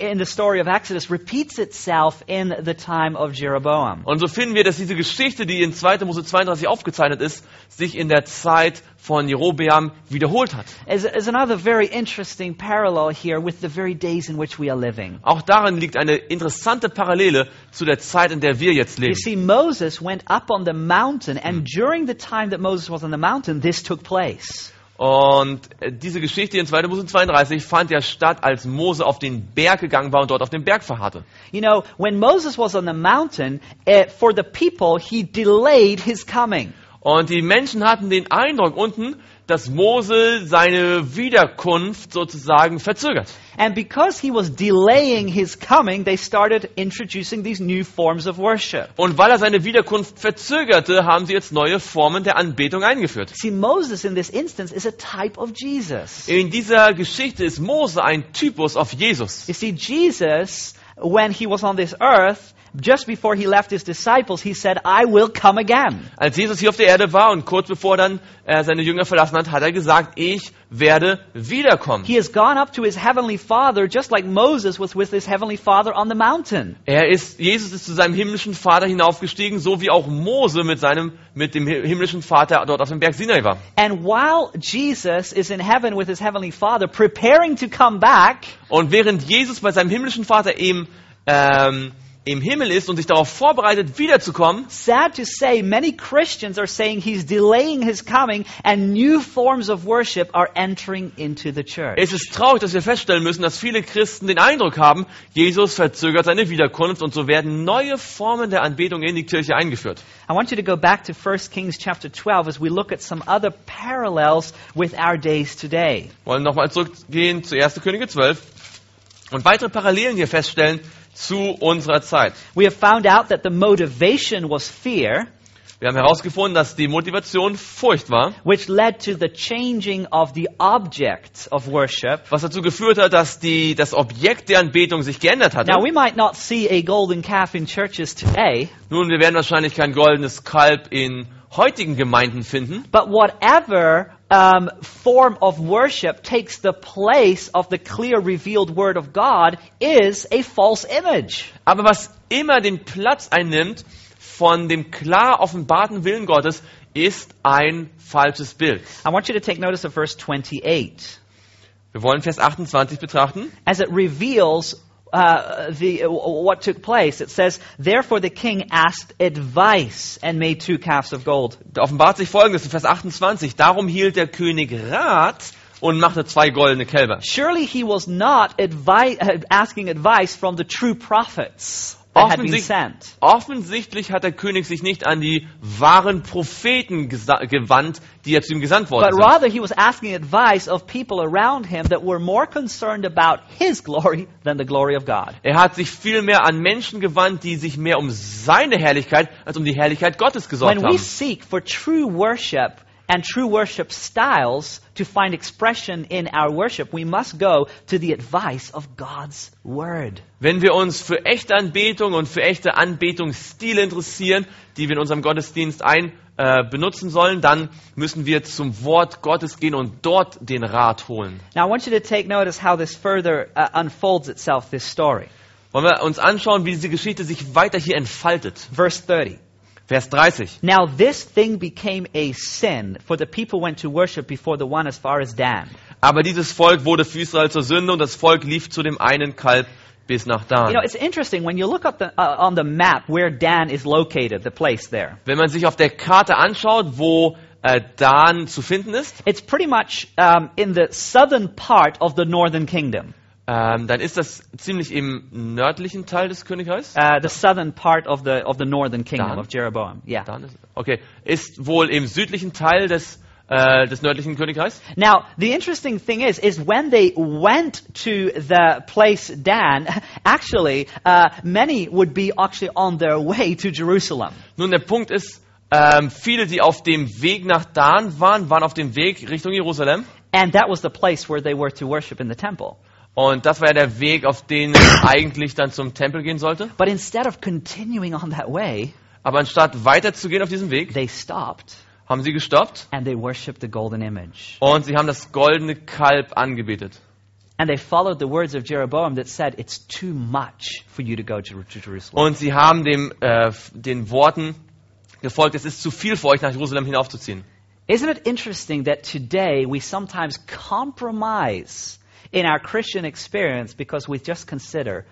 in the story of Exodus repeats itself in the time of Jeroboam. Und so finden wir, dass diese Geschichte, die in 2. Mose 32 aufgezeichnet ist, sich in der Zeit von Jerobeam wiederholt hat. Is, is another very interesting parallel here with the very days in which we are living. Auch darin liegt eine interessante Parallele zu der Zeit, in der wir jetzt You leben. see, Moses went up on the mountain, and during the time that Moses was on the mountain, this took place. Und äh, diese Geschichte in 2. Mose 32 fand ja statt, als Mose auf den Berg gegangen war und dort auf dem Berg verharrte. You know, when Moses was on the mountain, uh, for the people, he delayed his coming. Und die Menschen hatten den Eindruck unten, dass Mose seine Wiederkunft sozusagen verzögert. And because he was delaying his coming, they started introducing these new forms of worship. Und weil er seine Wiederkunft verzögerte, haben sie jetzt neue Formen der Anbetung eingeführt. See, Moses in this instance is a type of Jesus. In dieser Geschichte ist Mose ein Typus auf Jesus. You see, Jesus, when he was on this earth, just before he left his disciples, he said, I will come again. Als Jesus hier auf der Erde war und kurz bevor dann er seine Jünger verlassen hat, hat er gesagt, ich werde wiederkommen. He has gone up to his heavenly Father, just like Moses was with his heavenly Father on the mountain. Er ist, Jesus ist zu seinem himmlischen Vater hinaufgestiegen, so wie auch Mose mit seinem, mit dem himmlischen Vater dort auf dem Berg Sinai war. And while Jesus is in heaven with his heavenly Father, preparing to come back, Und während Jesus bei seinem himmlischen Vater im, ähm, im Himmel ist und sich darauf vorbereitet, wiederzukommen, sad to say, many Christians are saying he's delaying his coming and new forms of worship are entering into the church. es ist traurig, dass wir feststellen müssen, dass viele Christen den Eindruck haben, Jesus verzögert seine Wiederkunft und so werden neue Formen der Anbetung in die Kirche eingeführt. I want you to go back to 1 Kings chapter 12 as we look at some other parallels with our days today. Wollen nochmal zurückgehen zu 1. Könige 12 und weitere Parallelen hier feststellen zu unserer Zeit. We have found out that the motivation was fear, Wir haben herausgefunden, dass die Motivation Furcht war, which led to the changing of the object of worship. was dazu geführt hat, dass die, das Objekt der Anbetung sich geändert hatte. Now, we might not see a golden calf in churches today, Nun, wir werden wahrscheinlich kein goldenes Kalb in heutigen Gemeinden finden, but whatever um, form of worship takes the place of the clear revealed word of God is a false image. aber was immer den Platz einnimmt von dem klar offenbarten Willen Gottes, ist ein falsches Bild. I want you to take notice of verse 28 Wir wollen Vers 28 betrachten. as it reveals uh, the, what took place. It says, Therefore the king asked advice and made two calves of gold. Offenbart sich folgendes in Vers 28. Darum hielt der König Rat und machte zwei goldene Kälber. Surely he was not advi- uh, asking advice from the true prophets that had been Offensicht-. Offensichtlich hat der König sich nicht an die wahren Propheten gewandt, die ja zu ihm gesandt worden But sind. rather, he was asking advice of people around him that were more concerned about his glory than the glory of God. Er hat sich vielmehr an Menschen gewandt, die sich mehr um seine Herrlichkeit als um die Herrlichkeit Gottes gesorgt When we haben. seek for true worship and true worship styles to find expression in our worship, we must go to the advice of God's Word. Wenn wir uns für echte Anbetung und für echte Anbetungsstile interessieren, die wir in unserem Gottesdienst ein äh, benutzen sollen, dann müssen wir zum Wort Gottes gehen und dort den Rat holen. Now, I want you to take notice how this further uh, unfolds itself, this story. Wollen wir uns anschauen, wie diese Geschichte sich weiter hier entfaltet. Verse 30. Vers 30. Now, this thing became a sin, for the people went to worship before the one as far as Dan. Aber dieses Volk wurde für Israel zur Sünde und das Volk lief zu dem einen Kalb bis nach Dan. You know, it's interesting when you look up the, uh, on the map where Dan is located, the place there. Wenn man sich auf der Karte anschaut, wo äh, Dan zu finden ist, It's pretty much um, in the southern part of the northern kingdom. Ähm, dann ist das ziemlich im nördlichen Teil des Königreichs. Uh, the southern part of the of the northern kingdom Dan? of Jeroboam. Yeah. Dan ist, okay, ist wohl im südlichen Teil des, äh, des nördlichen Königreichs. Now, the interesting thing is, is when they went to the place Dan, actually, uh, many would be actually on their way to Jerusalem. Nun, der Punkt ist, ähm, viele, die auf dem Weg nach Dan waren, waren auf dem Weg Richtung Jerusalem. And that was the place where they were to worship in the temple. Und das war ja der Weg, auf den es eigentlich dann zum Tempel gehen sollte. But instead of continuing on that way, Aber anstatt weiterzugehen auf diesem Weg, they stopped haben sie gestoppt and they worshiped the golden image. und sie haben das goldene Kalb angebetet. And they followed the words of Jeroboam that said, It's too much for you to go to, Jerusalem. Und sie haben dem, äh, den Worten gefolgt, es ist zu viel für euch, nach Jerusalem hinaufzuziehen. Isn't it interesting that today we sometimes compromise in our Christian experience because we just consider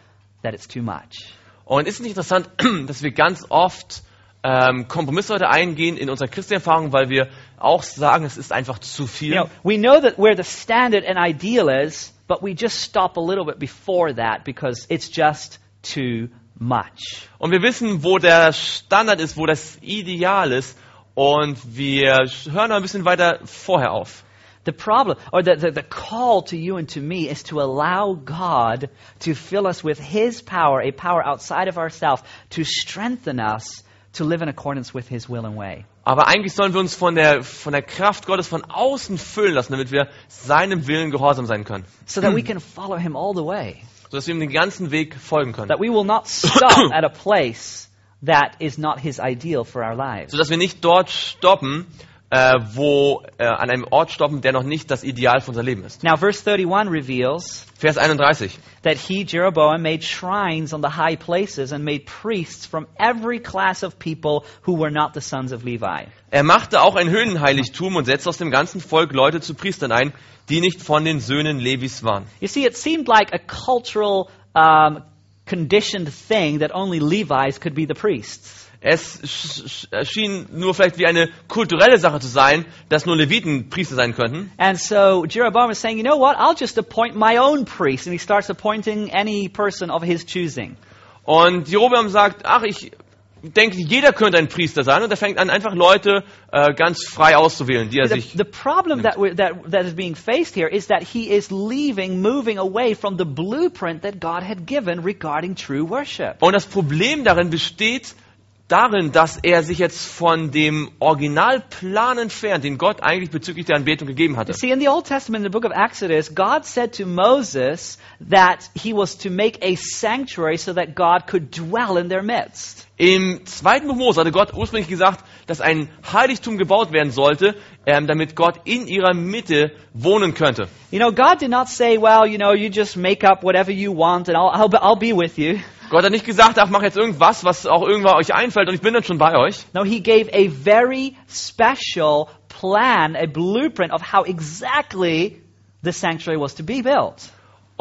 that it's too much? Und ist nicht interessant, dass wir ganz oft ähm, Kompromisse heute eingehen in unserer Christenerfahrung, weil wir auch sagen, es ist einfach zu viel. You know, we know that where the standard and ideal is, but we just stop a little bit before that because it's just too much. Und wir wissen, wo der Standard ist, wo das Ideal ist. Und wir hören noch ein bisschen weiter vorher auf. The problem, or the, the, the call to you and to me, is to allow God to fill us with His power, a power outside of ourselves, to strengthen us to live in accordance with His will and way. Aber eigentlich sollen wir uns von der, von der Kraft Gottes von außen füllen lassen, damit wir seinem Willen gehorsam sein können. So that we can follow Him all the way. Sodass wir ihm den ganzen Weg folgen können. That we will not stop at a place that is not His ideal for our lives. Sodass wir nicht dort stoppen, äh, wo, äh, an einem Ort stoppen, der noch nicht das Ideal für unser Leben ist. Now, verse 31 reveals Vers 31. that he, Jeroboam, made shrines on the high places and made priests from every class of people who were not the sons of Levi. Er machte auch ein Höhenheiligtum und setzte aus dem ganzen Volk Leute zu Priestern ein, die nicht von den Söhnen Levis waren. You see, it seemed like a cultural, um, conditioned thing that only Levites could be the priests. Es sch- sch- schien nur vielleicht wie eine kulturelle Sache zu sein, dass nur Leviten Priester sein könnten. And so Jeroboam is saying, you know what? I'll just appoint my own priest. And he starts appointing any person of his choosing. Und Jerobeam sagt, ach, ich denke, jeder könnte ein Priester sein. Und er fängt an, einfach Leute äh, ganz frei auszuwählen, die er The, sich... the problem that, we that, that is being faced here is that he is leaving, moving away from the blueprint that God had given regarding true worship. Und das Problem darin besteht darin, dass er sich jetzt von dem Originalplan entfernt, den Gott eigentlich bezüglich der Anbetung gegeben hatte. See, in the Old Testament, in the book of Exodus, God said to Moses that he was to make a sanctuary so that God could dwell in their midst. Im zweiten Buch Mose hatte Gott ursprünglich gesagt, dass ein Heiligtum gebaut werden sollte, ähm, damit Gott in ihrer Mitte wohnen könnte. You know, God did not say, well, you know, you just make up whatever you want and I'll, I'll, be- I'll be with you. Gott hat nicht gesagt, ach, mach jetzt irgendwas, was auch irgendwann euch einfällt und ich bin dann schon bei euch. No, he gave a very special plan, a blueprint of how exactly the sanctuary was to be built.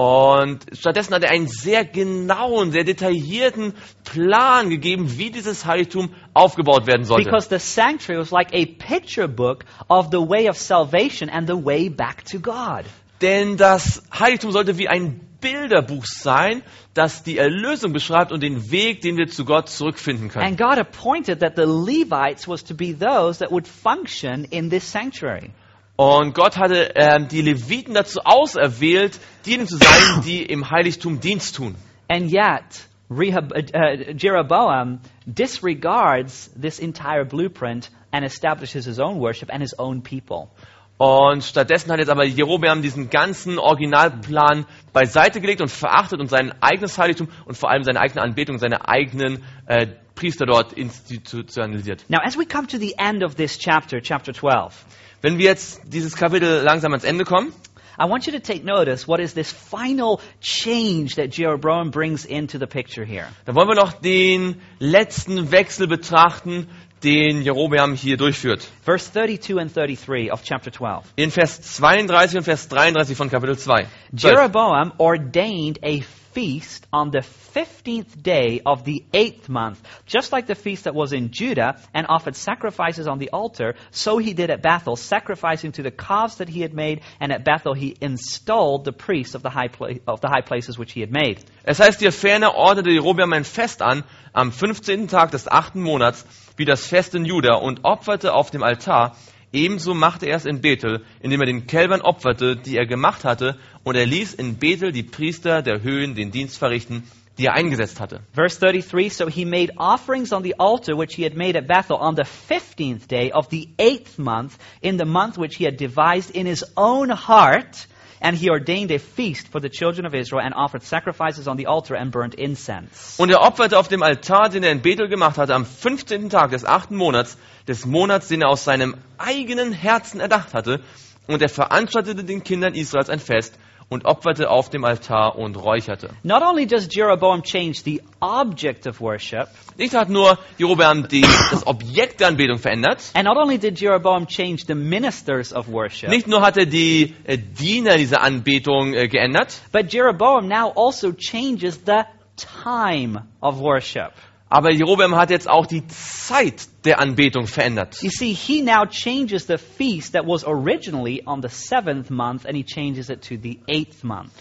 Und stattdessen hat er einen sehr genauen, sehr detaillierten Plan gegeben, wie dieses Heiligtum aufgebaut werden sollte. Because the sanctuary was like a picture book of the way of salvation and the way back to God. Denn das Heiligtum sollte wie ein Bilderbuch sein, das die Erlösung beschreibt und den Weg, den wir zu Gott zurückfinden können. And God appointed that the Levites was to be those that would function in this sanctuary. Und Gott hatte ähm, die Leviten dazu auserwählt, diejenigen zu sein, die im Heiligtum Dienst tun. And yet, Rehab, uh, uh, Jeroboam disregards this entire blueprint and establishes his own worship and his own people. Und stattdessen hat jetzt aber Jerobeam diesen ganzen Originalplan beiseite gelegt und verachtet und sein eigenes Heiligtum und vor allem seine eigene Anbetung, seine eigenen äh, Priester dort institutionalisiert. Now, as we come to the end of this chapter, chapter 12, Wenn wir jetzt dieses Kapitel langsam ans Ende kommen, I want you to take notice what is this final change that Jeroboam brings into the picture here. dann wollen wir noch den letzten Wechsel betrachten, den Jerobeam hier durchführt. Verse 32 and 33 of chapter 12. In Vers 32 und Vers 33 von Kapitel 2. 12. Jeroboam ordained a feast on the 15th day of the eighth month, just like the feast that was in Judah, and offered sacrifices on the altar. So he did at Bethel, sacrificing to the calves that he had made, and at Bethel he installed the priests of the high, pla- of the high places which he had made. Es heißt hier, ferner ordnete Jerobeam ein Fest an, am 15. Tag des achten Monats, wie das Fest in Juda, und opferte auf dem Altar. Ebenso machte er es in Bethel, indem er den Kälbern opferte, die er gemacht hatte, und er ließ in Bethel die Priester der Höhen den Dienst verrichten, die er eingesetzt hatte. Verse 33 So he made offerings on the altar which he had made at Bethel on the 15th day of the eighth month, in the month which he had devised in his own heart, And he ordained a feast for the children of Israel and offered sacrifices on the altar and burnt incense. Und er opferte auf dem Altar, den er in Bethel gemacht hatte, am 15. Tag des achten Monats, des Monats, den er aus seinem eigenen Herzen erdacht hatte. Und er veranstaltete den Kindern Israels ein Fest und opferte auf dem Altar und räucherte. Not only does Jeroboam change the object of worship, Nicht hat nur Jerobeam die, das Objekt der Anbetung verändert, and not only did Jeroboam change the ministers of worship, nicht nur hat er die äh, Diener dieser Anbetung äh, geändert, but Jeroboam now also changes the time of worship. Aber Jerobeam hat jetzt auch die Zeit der Anbetung verändert. You see, he now changes the feast that was originally on the seventh month and he changes it to the eighth month.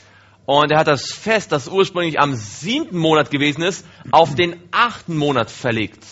Und er hat das Fest, das ursprünglich am siebten Monat gewesen ist, auf den achten Monat verlegt.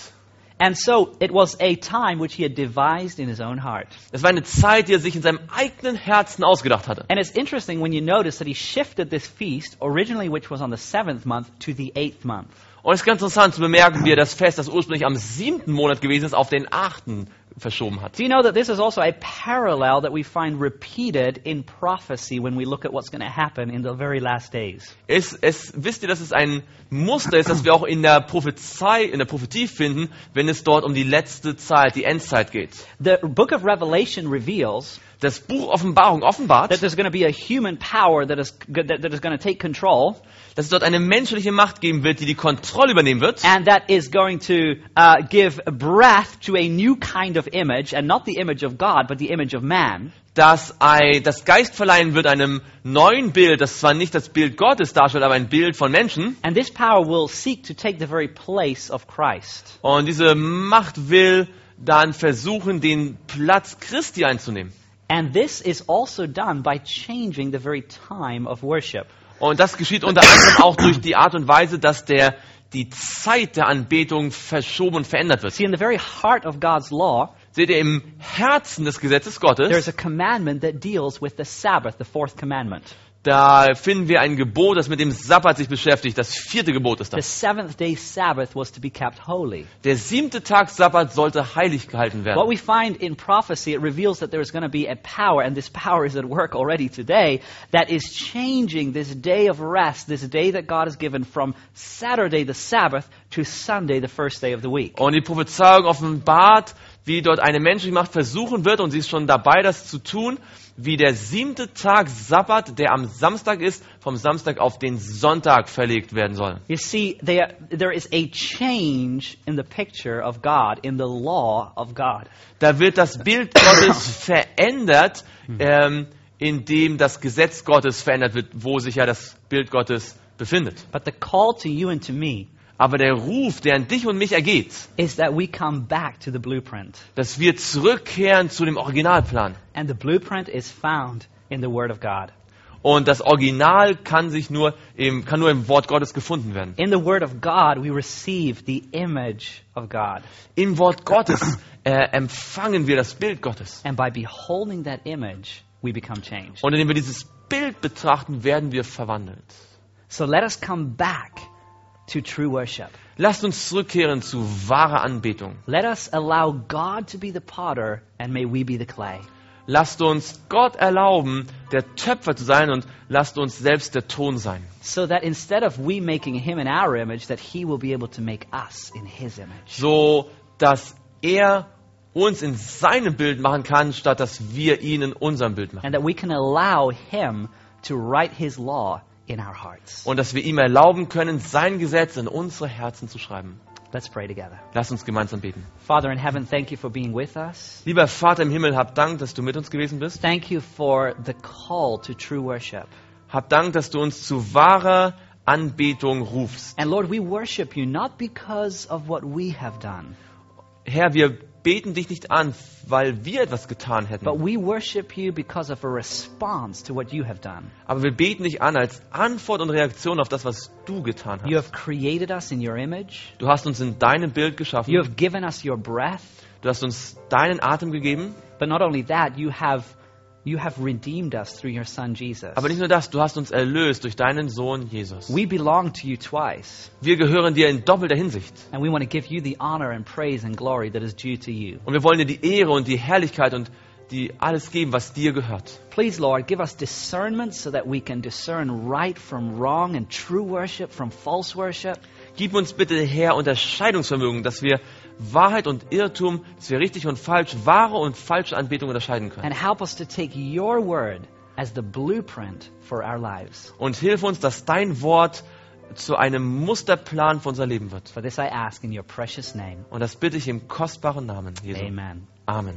And so it was a time which he had devised in his own heart. Es war eine Zeit, die er sich in seinem eigenen Herzen ausgedacht hatte. And it's interesting when you notice that he shifted this feast, originally which was on the seventh month, to the eighth month. Und es ist ganz interessant zu bemerken, wie er das Fest, das ursprünglich am siebten Monat gewesen ist, auf den achten verschoben hat. Do you know that this is also a parallel that we find repeated in prophecy when we look at what's going to happen in the very last days? Es, es, wisst ihr, dass es ein Muster ist, das wir auch in der Prophezei, in der Prophetie finden, wenn es dort um die letzte Zeit, die Endzeit geht. The book of Revelation reveals Das Buch Offenbarung that offenbart, there's going to be a human power that is, that, that is going to take control dass es dort eine menschliche Macht geben wird, die die Kontrolle übernehmen wird. and that is going to uh, give breath to a new kind of image, and not the image of God, but the image of man. dass ein, das Geist verleihen wird einem neuen Bild, das zwar nicht das Bild Gottes darstellt, aber ein Bild von Menschen. And this power will seek to take the very place of Christ. Und diese Macht will dann versuchen, den Platz Christi einzunehmen. And this is also done by changing the very time of worship. Und das geschieht unter anderem auch durch die Art und Weise, dass der, die Zeit der Anbetung verschoben und verändert wird. See, in the very heart of God's law, Seht ihr, im Herzen des Gesetzes there's Gottes, a commandment that deals with the Sabbath, the fourth commandment. Da finden wir ein Gebot, das mit dem Sabbat sich beschäftigt. Das vierte Gebot ist The das. seventh day Sabbath was to be kept holy. Der siebte Tag Sabbat sollte heilig gehalten What werden. we find in prophecy, it reveals that there is going to be a power, and this power is at work already today, that is changing this day of rest, this day that God has given from Saturday, the Sabbath, to Sunday, the first day of the week. Und die Prophezeiung offenbart, wie dort eine menschliche Macht versuchen wird, und sie ist schon dabei, das zu tun, wie der siebte Tag Sabbat, der am Samstag ist, vom Samstag auf den Sonntag verlegt werden soll. You see, there, there is a change in the picture of God, in the law of God. Da wird das Bild Gottes verändert, ähm, indem das Gesetz Gottes verändert wird, wo sich ja das Bild Gottes befindet. But the call to you and to me Aber der Ruf, der an dich und mich ergeht, is that we come back to the blueprint. dass wir zurückkehren zu dem Originalplan. And the blueprint is found in the Word of God. Und das Original kann sich nur im, kann nur im Wort Gottes gefunden werden. In the Word of God, we receive the image of God. Im Wort Gottes äh, empfangen wir das Bild Gottes. And by beholding that image, we become changed. Und indem wir dieses Bild betrachten, werden wir verwandelt. So let us come back to true worship. Lasst uns zurückkehren zu wahrer Anbetung. Let us allow God to be the potter, and may we be the clay. Lasst uns Gott erlauben, der Töpfer zu sein und lasst uns selbst der Ton sein. So that instead of we making him in our image, that he will be able to make us in his image. So, dass er uns in seinem Bild machen kann, statt dass wir ihn in unserem Bild machen. And that we can allow him to write his law in our hearts. Und dass wir ihm erlauben können, sein Gesetz in unsere Herzen zu schreiben. Let's pray together. Lasst uns gemeinsam beten. Father in heaven, thank you for being with us. Lieber Vater im Himmel, hab Dank, dass du mit uns gewesen bist. Thank you for the call to true worship. Hab Dank, dass du uns zu wahrer Anbetung rufst. And Lord, we worship you not because of what we have done, Herr, wir beten dich nicht an, weil wir etwas getan but hätten, we worship you because of a response to what you have done. aber wir beten dich an als Antwort und Reaktion auf das, was du getan You hast. have created us in your image. Du hast uns in deinem Bild geschaffen. You have given us your breath. Du hast uns deinen Atem gegeben. But not only that, you have you have redeemed us through your son Jesus. Aber nicht nur das, du hast uns erlöst durch deinen Sohn Jesus. We belong to you twice, Wir gehören dir in doppelter Hinsicht. and we want to give you the honor and praise and glory that is due to you. Und wir wollen dir die Ehre und die Herrlichkeit und die alles geben, was dir gehört. Please, Lord, give us discernment so that we can discern right from wrong and true worship from false worship. Gib uns bitte, Herr, Unterscheidungsvermögen, dass wir Wahrheit und Irrtum, dass wir richtig und falsch, wahre und falsche Anbetung unterscheiden können. And help us to take your word as the blueprint for our lives. Und hilf uns, dass dein Wort zu einem Musterplan für unser Leben wird. For this I ask in your precious name. Und das bitte ich im kostbaren Namen Jesu. Amen. Amen.